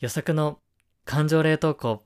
予測の感情冷凍庫。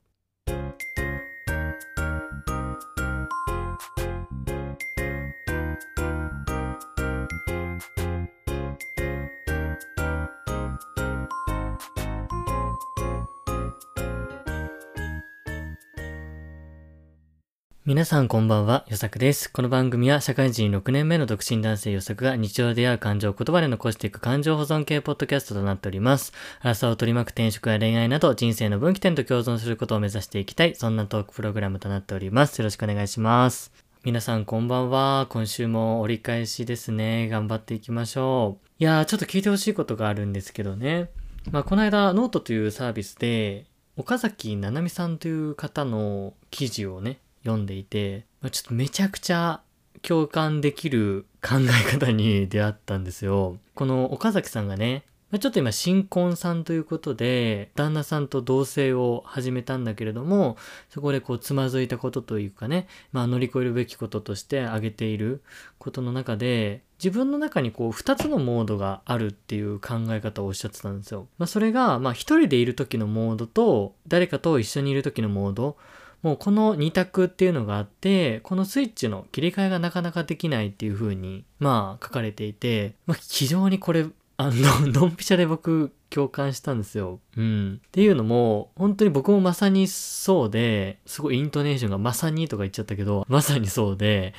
皆さんこんばんは、よさくです。この番組は社会人6年目の独身男性よさくが日常で出会う感情を言葉で残していく感情保存系ポッドキャストとなっております。荒さを取り巻く転職や恋愛など人生の分岐点と共存することを目指していきたい、そんなトークプログラムとなっております。よろしくお願いします。皆さんこんばんは。今週も折り返しですね。頑張っていきましょう。いやー、ちょっと聞いてほしいことがあるんですけどね。まあ、この間、ノートというサービスで、岡崎七海さんという方の記事をね、読んでいて、まあ、ちょっとめちゃくちゃ共感できる考え方に 出会ったんですよ。この岡崎さんがね、まあちょっと今新婚さんということで、旦那さんと同棲を始めたんだけれども、そこでこうつまずいたことというかね、まあ乗り越えるべきこととして挙げていることの中で、自分の中にこう二つのモードがあるっていう考え方をおっしゃってたんですよ。まあそれが、まあ一人でいる時のモードと、誰かと一緒にいる時のモード、もうこの二択っていうのがあって、このスイッチの切り替えがなかなかできないっていう風に、まあ書かれていて、まあ非常にこれ、あの、ドンピシャで僕共感したんですよ。うん。っていうのも、本当に僕もまさにそうで、すごいイントネーションがまさにとか言っちゃったけど、まさにそうで、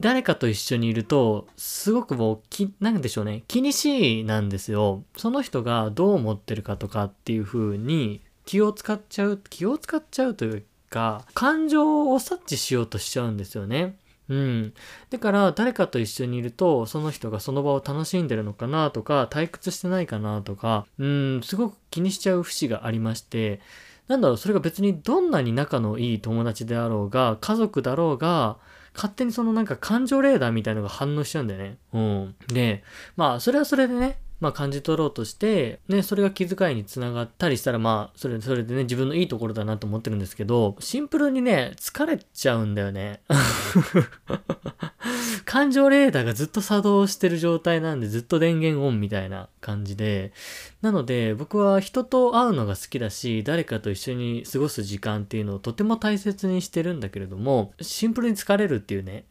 誰かと一緒にいると、すごくもう、き、なんでしょうね、気にしいなんですよ。その人がどう思ってるかとかっていう風に気を使っちゃう、気を使っちゃうというか、感情を察知しようとしちゃうんですよね。うん。だから、誰かと一緒にいると、その人がその場を楽しんでるのかなとか、退屈してないかなとか、うん、すごく気にしちゃう節がありまして、なんだろう、それが別にどんなに仲のいい友達であろうが、家族だろうが、勝手にそのなんか感情レーダーみたいのが反応しちゃうんだよね。うん。で、まあ、それはそれでね、まあ感じ取ろうとして、ね、それが気遣いにつながったりしたら、まあ、それ、それでね、自分のいいところだなと思ってるんですけど、シンプルにね、疲れちゃうんだよね。感情レーダーがずっと作動してる状態なんで、ずっと電源オンみたいな感じで、なので、僕は人と会うのが好きだし、誰かと一緒に過ごす時間っていうのをとても大切にしてるんだけれども、シンプルに疲れるっていうね。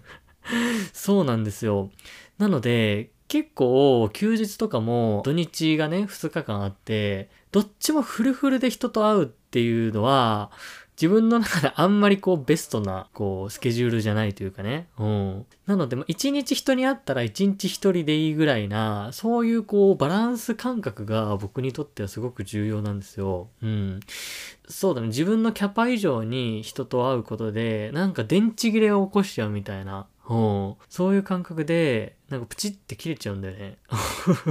そうなんですよ。なので、結構休日とかも土日がね、2日間あって、どっちもフルフルで人と会うっていうのは、自分の中であんまりこうベストなこうスケジュールじゃないというかね。うん。なので、一日人に会ったら一日一人でいいぐらいな、そういうこうバランス感覚が僕にとってはすごく重要なんですよ。うん。そうだね。自分のキャパ以上に人と会うことで、なんか電池切れを起こしちゃうみたいな。うん。そういう感覚で、なんかプチって切れちゃうんだよね。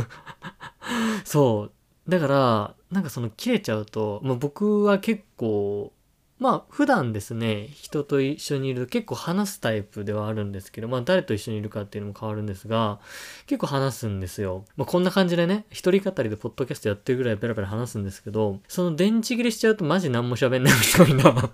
そう。だから、なんかその切れちゃうと、まあ、僕は結構、まあ普段ですね、人と一緒にいると結構話すタイプではあるんですけど、まあ誰と一緒にいるかっていうのも変わるんですが、結構話すんですよ。まあこんな感じでね、一人語りでポッドキャストやってるぐらいペラペラ話すんですけど、その電池切れしちゃうとマジ何も喋んないみたいな。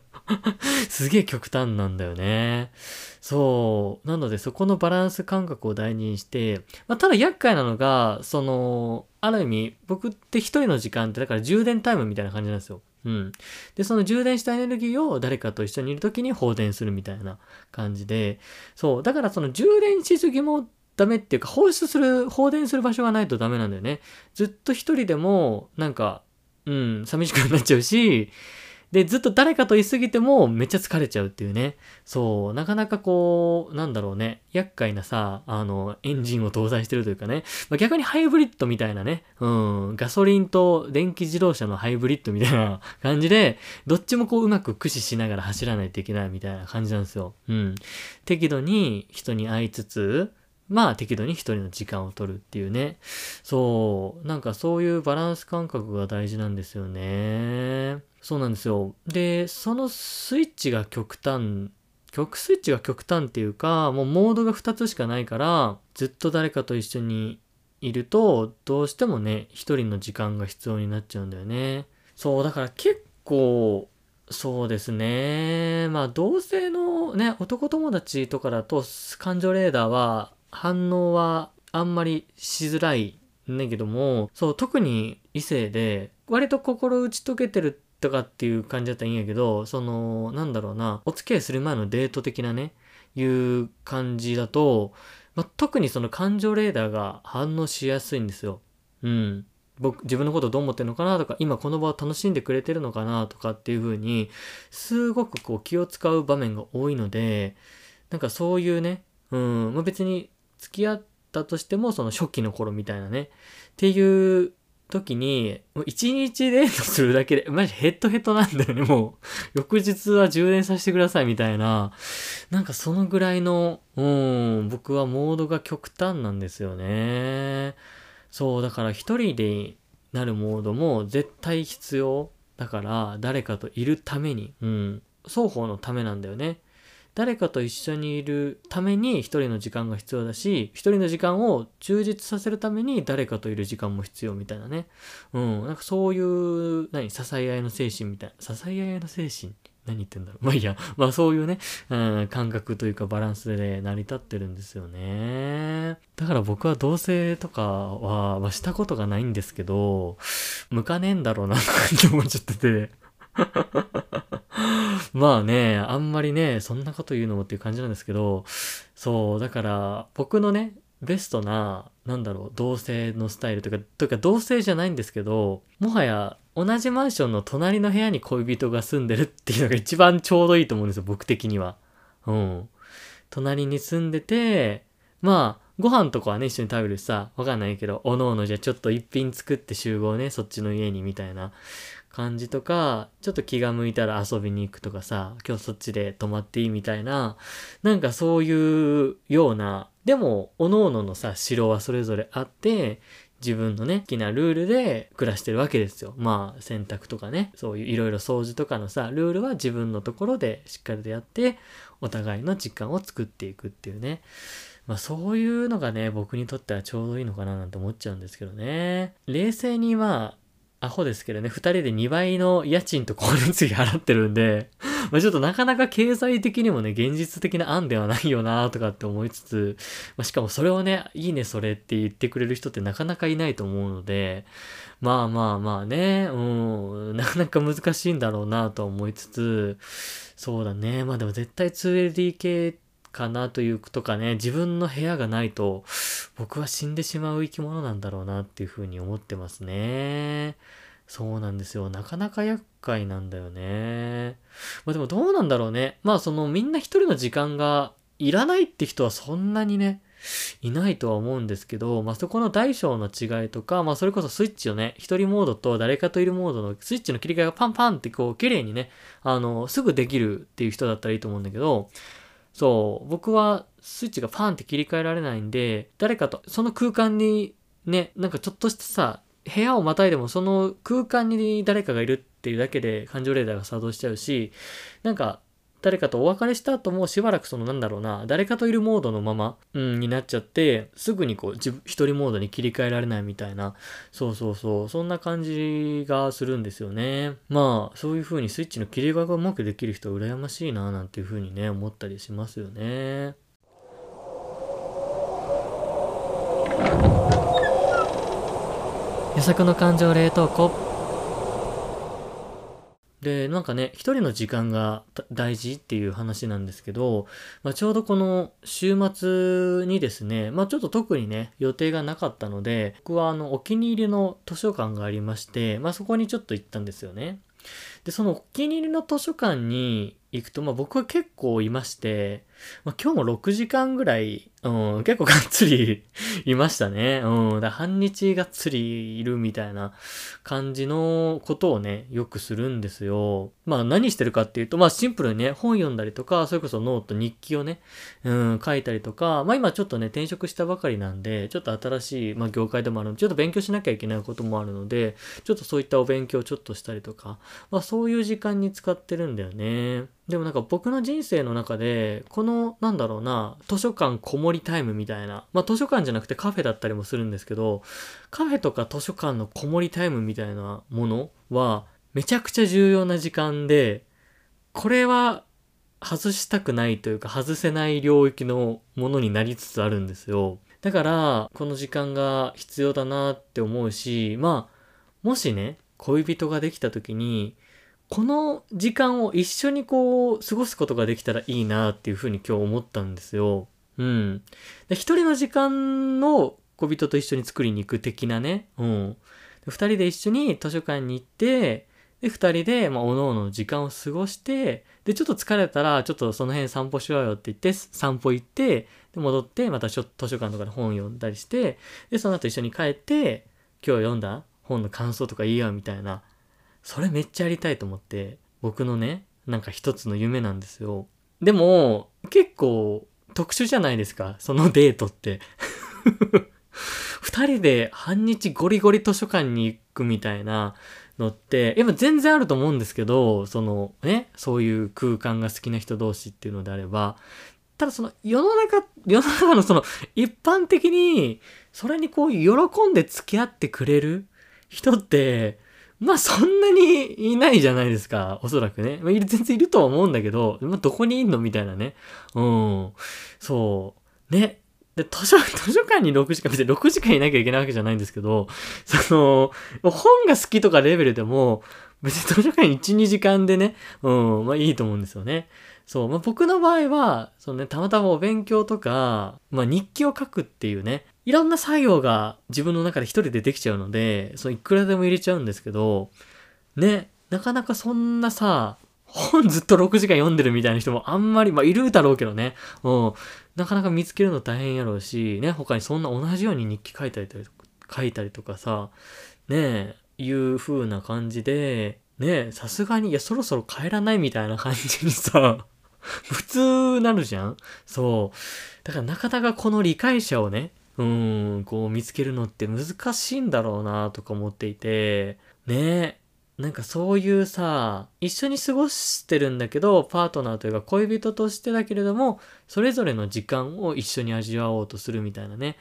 すげえ極端なんだよね。そう。なのでそこのバランス感覚を大事にして、まあただ厄介なのが、その、ある意味、僕って一人の時間ってだから充電タイムみたいな感じなんですよ。うん。で、その充電したエネルギーを誰かと一緒にいる時に放電するみたいな感じで、そう。だからその充電しすぎもダメっていうか、放出する、放電する場所がないとダメなんだよね。ずっと一人でも、なんか、うん、寂しくなっちゃうし、で、ずっと誰かと言いすぎてもめっちゃ疲れちゃうっていうね。そう、なかなかこう、なんだろうね、厄介なさ、あの、エンジンを搭載してるというかね、まあ、逆にハイブリッドみたいなね、うん、ガソリンと電気自動車のハイブリッドみたいな 感じで、どっちもこううまく駆使しながら走らないといけないみたいな感じなんですよ。うん。適度に人に会いつつ、まあ適度に一人の時間を取るっていうね。そう。なんかそういうバランス感覚が大事なんですよね。そうなんですよ。で、そのスイッチが極端、極スイッチが極端っていうか、もうモードが2つしかないから、ずっと誰かと一緒にいると、どうしてもね、一人の時間が必要になっちゃうんだよね。そう、だから結構、そうですね。まあ、同性のね、男友達とかだと、感情レーダーは、反応はあんまりしづらいんだけども、そう、特に異性で、割と心打ち解けてるとかっていう感じだったらいいんやけど、その、なんだろうな、お付き合いする前のデート的なね、いう感じだと、まあ、特にその感情レーダーが反応しやすいんですよ。うん。僕、自分のことどう思ってるのかなとか、今この場を楽しんでくれてるのかなとかっていう風に、すごくこう気を使う場面が多いので、なんかそういうね、うん、まあ、別に付き合ったとしても、その初期の頃みたいなね、っていう時に、もう一日デートするだけで、マジヘッドヘッドなんだよね、もう。翌日は充電させてくださいみたいな。なんかそのぐらいの、うん、僕はモードが極端なんですよね。そう、だから一人でなるモードも絶対必要。だから誰かといるために、うん、双方のためなんだよね。誰かと一緒にいるために一人の時間が必要だし、一人の時間を充実させるために誰かといる時間も必要みたいなね。うん。なんかそういう、何、支え合いの精神みたいな。支え合いの精神？何言ってんだろう。まあいいや。まあそういうね、うん、感覚というかバランスで成り立ってるんですよね。だから僕は同棲とかは、まあ、したことがないんですけど、向かねえんだろうなって思っちゃってて。まあね、あんまりね、そんなこと言うのもっていう感じなんですけど、そう、だから僕のね、ベストな、なんだろう、同性のスタイルとか、というか同性じゃないんですけど、もはや同じマンションの隣の部屋に恋人が住んでるっていうのが一番ちょうどいいと思うんですよ、僕的には。うん。隣に住んでて、まあ、ご飯とかはね、一緒に食べるしさ、わかんないけど、おのおのじゃちょっと一品作って集合ね、そっちの家にみたいな感じとか、ちょっと気が向いたら遊びに行くとかさ、今日そっちで泊まっていいみたいな、なんかそういうような、でも、おのおののさ、城はそれぞれあって、自分のね、好きなルールで暮らしてるわけですよ。まあ、洗濯とかね、そういういろいろ掃除とかのさ、ルールは自分のところでしっかりとやって、お互いの時間を作っていくっていうね。まあそういうのがね、僕にとってはちょうどいいのかななんて思っちゃうんですけどね。冷静にまあ、アホですけどね、2人で2倍の家賃と光熱費払ってるんで、まあちょっとなかなか経済的にもね、現実的な案ではないよなとかって思いつつ、まあ、しかもそれをね、いいねそれって言ってくれる人ってなかなかいないと思うので、まあまあまあね、うん、なかなか難しいんだろうなと思いつつ、そうだね、まあでも絶対 2LDK かなというとかね、自分の部屋がないと、僕は死んでしまう生き物なんだろうなっていうふうに思ってますね。そうなんですよ。なかなか厄介なんだよね。まあでもどうなんだろうね。まあそのみんな一人の時間がいらないって人はそんなにね、いないとは思うんですけど、まあ、そこの大小の違いとか、まあ、それこそスイッチをね、一人モードと誰かといるモードのスイッチの切り替えがパンパンってこう、綺麗にね、あの、すぐできるっていう人だったらいいと思うんだけど、そう、僕はスイッチがパンって切り替えられないんで、誰かと、その空間にね、なんかちょっとしたさ、部屋をまたいでもその空間に誰かがいるっていうだけで感情レーダーが作動しちゃうし、なんか誰かとお別れした後もしばらくそのなんだろうな、誰かといるモードのまま、うん、になっちゃって、すぐにこう、自分、一人モードに切り替えられないみたいな、そうそうそう、そんな感じがするんですよね。まあ、そういう風にスイッチの切り替えがうまくできる人は羨ましいな、なんていう風にね、思ったりしますよね。予測の感情冷凍庫で、なんかね、一人の時間が大事っていう話なんですけど、まあ、ちょうどこの週末にですね、まあ、ちょっと特にね、予定がなかったので、僕はあの、お気に入りの図書館がありまして、まあ、そこにちょっと行ったんですよね。で、そのお気に入りの図書館に行くと、まあ、僕は結構いまして、まあ、今日も6時間ぐらいうん、結構がっつり いましたね。うん、だ半日がっつりいるみたいな感じのことをね、よくするんですよ。まあ何してるかっていうと、まあシンプルにね、本読んだりとか、それこそノート、日記をね、うん、書いたりとか、まあ今ちょっとね、転職したばかりなんで、ちょっと新しい、まあ業界でもあるので、ちょっと勉強しなきゃいけないこともあるので、ちょっとそういったお勉強をちょっとしたりとか、まあそういう時間に使ってるんだよね。でもなんか僕の人生の中で、この、なんだろうな、図書館こもりタイムみたいな、まあ図書館じゃなくてカフェだったりもするんですけど、カフェとか図書館のこもりタイムみたいなものは、めちゃくちゃ重要な時間で、これは外したくないというか外せない領域のものになりつつあるんですよ。だから、この時間が必要だなって思うし、まあ、もしね、恋人ができた時に、この時間を一緒にこう、過ごすことができたらいいなっていうふうに今日思ったんですよ。うん。一人の時間を恋人と一緒に作りに行く的なね。うん。二人で一緒に図書館に行って、で、二人で、まあ、おのおの時間を過ごして、で、ちょっと疲れたら、ちょっとその辺散歩しようよって言って、散歩行って、で、戻って、また図書館とかで本読んだりして、で、その後一緒に帰って、今日読んだ本の感想とか言い合うみたいな。それめっちゃやりたいと思って、僕のね、なんか一つの夢なんですよ。でも、結構特殊じゃないですか、そのデートって。二人で半日ゴリゴリ図書館に行くみたいなのって、やっぱ全然あると思うんですけど、そのね、そういう空間が好きな人同士っていうのであれば、ただその世の中、世の中のその一般的にそれにこう喜んで付き合ってくれる人って、まあそんなにいないじゃないですか、おそらくね。まあ、全然いるとは思うんだけど、まあどこにいんのみたいなね。うん。そう。ね。で、図書、図書館に6時間、別に6時間いなきゃいけないわけじゃないんですけど、その、本が好きとかレベルでも、別に図書館に1、2時間でね、うん、まあいいと思うんですよね。そう、まあ僕の場合は、そのね、たまたまお勉強とか、まあ日記を書くっていうね、いろんな作業が自分の中で一人でできちゃうので、そういくらでも入れちゃうんですけど、ね、なかなかそんなさ、本ずっと6時間読んでるみたいな人もあんまり、まあいるだろうけどね、うん、なかなか見つけるの大変やろうし、ね、他にそんな同じように日記書いたりとか、書いたりとかさ、ね、いう風な感じで、ね、さすがに、いや、そろそろ帰らないみたいな感じにさ、普通なるじゃん。そう。だからなかなかこの理解者をね、うん、こう見つけるのって難しいんだろうなとか思っていて、ねなんかそういうさ、一緒に過ごしてるんだけど、パートナーというか恋人としてだけれども、それぞれの時間を一緒に味わおうとするみたいなね。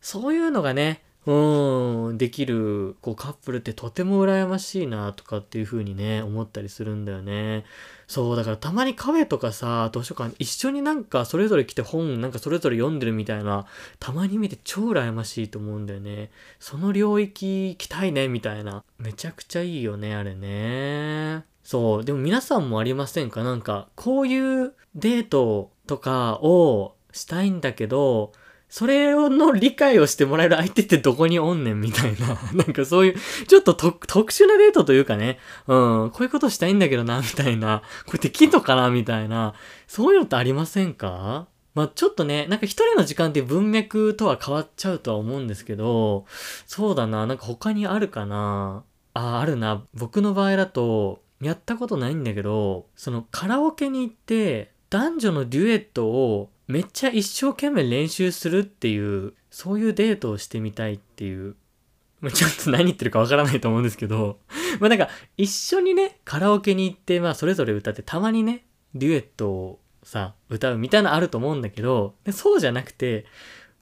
そういうのがね、うん、できる、こうカップルってとても羨ましいなとかっていう風にね、思ったりするんだよね。そう、だからたまにカフェとかさ、図書館一緒になんかそれぞれ来て本なんかそれぞれ読んでるみたいな、たまに見て超羨ましいと思うんだよね。その領域行きたいね、みたいな。めちゃくちゃいいよね、あれね。そう、でも皆さんもありませんか？なんか、こういうデートとかをしたいんだけど、それの理解をしてもらえる相手ってどこにおんねんみたいな。なんかそういう、ちょっと特特殊なデートというかね。うん、こういうことしたいんだけどな、みたいな。これできんのかな、みたいな。そういうのってありませんか？まあちょっとね、なんか一人の時間って文脈とは変わっちゃうとは思うんですけど、そうだな、なんか他にあるかな？あ、あるな。僕の場合だと、やったことないんだけど、そのカラオケに行って、男女のデュエットをめっちゃ一生懸命練習するっていう、そういうデートをしてみたいっていう。まちょっと何言ってるかわからないと思うんですけど、まあなんか一緒にね、カラオケに行って、まあそれぞれ歌ってたまにね、デュエットをさ、歌うみたいなのあると思うんだけど、でそうじゃなくて、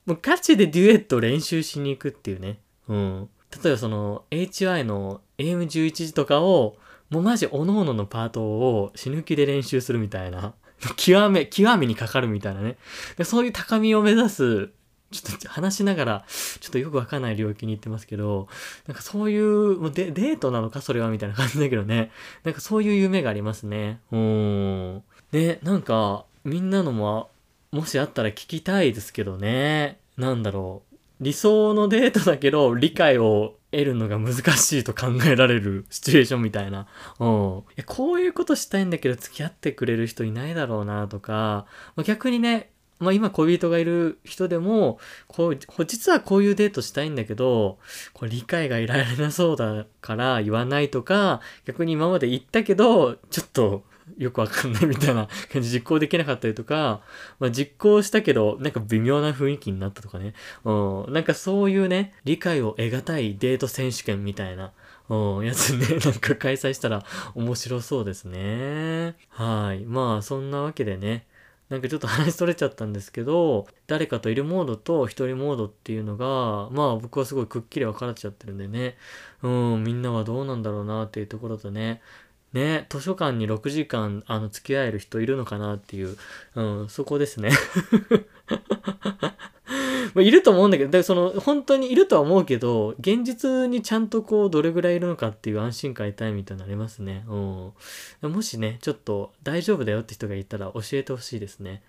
もうガチでデュエットを練習しに行くっていうね。うん。例えばその HY の AM11 時とかを、もうマジ各々のパートを死ぬ気で練習するみたいな。極め、極めにかかるみたいなね。でそういう高みを目指す、ちょっと話しながら、ちょっとよくわかんない領域に行ってますけど、なんかそういう、もうデデートなのかそれはみたいな感じだけどね。なんかそういう夢がありますね。うーん。ね、なんか、みんなのも、もしあったら聞きたいですけどね。なんだろう。理想のデートだけど、理解を得るのが難しいと考えられる シチュエーションみたいな。うん。いこういうことしたいんだけど付き合ってくれる人いないだろうなとか、ま、逆にね、まあ今恋人がいる人でも、こう、実はこういうデートしたいんだけど、これ理解が得られなそうだから言わないとか、逆に今まで言ったけど、ちょっとよくわかんないみたいな 感じ実行できなかったりとか、まあ実行したけど、なんか微妙な雰囲気になったとかね。うん。なんかそういうね、理解を得難いデート選手権みたいな、うん、やつね、なんか開催したら面白そうですね。はい。まあそんなわけでね、なんかちょっと話それちゃったんですけど、誰かといるモードと一人モードっていうのが、まあ僕はすごいくっきり分かれちゃってるんでね、うん、みんなはどうなんだろうなっていうところとね、ね、図書館に6時間、あの、付き合える人いるのかなっていう、うん、そこですね。ま、いると思うんだけど、その、本当にいるとは思うけど、現実にちゃんとこう、どれぐらいいるのかっていう安心感得たいみたいになりますね。うん。もしね、ちょっと大丈夫だよって人がいたら教えてほしいですね。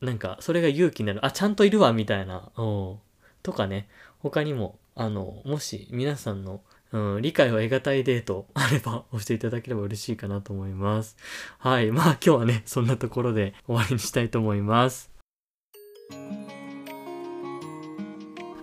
なんか、それが勇気になる。あ、ちゃんといるわ、みたいな。うん。とかね、他にも、あの、もし皆さんのうん、理解を得難いデートあれば 押していただければ嬉しいかなと思います。はい。まあ今日はね、そんなところで終わりにしたいと思います。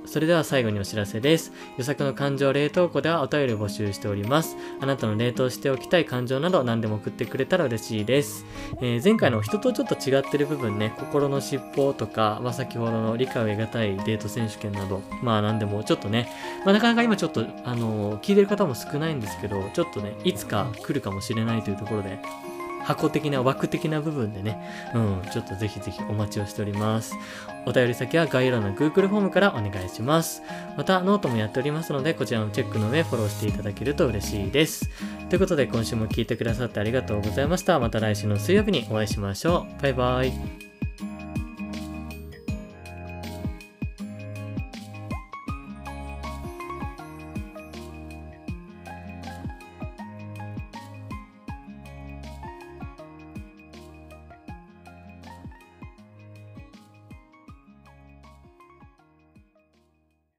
それでは最後にお知らせです。予作の感情冷凍庫ではお便りを募集しております。あなたの冷凍しておきたい感情など何でも送ってくれたら嬉しいです。えー、前回の人とちょっと違ってる部分ね、心の尻尾とか、まあ、先ほどの理解を得難いデート選手権など、まあ何でもちょっとね、まあなかなか今ちょっと、あのー、聞いてる方も少ないんですけど、ちょっとね、いつか来るかもしれないというところで、箱的な枠的な部分でね、うん、ちょっとぜひぜひお待ちをしております。お便り先は概要欄の Google フォームからお願いします。また、ノートもやっておりますので、こちらのチェックの上フォローしていただけると嬉しいです。ということで、今週も聴いてくださってありがとうございました。また来週の水曜日にお会いしましょう。バイバイ。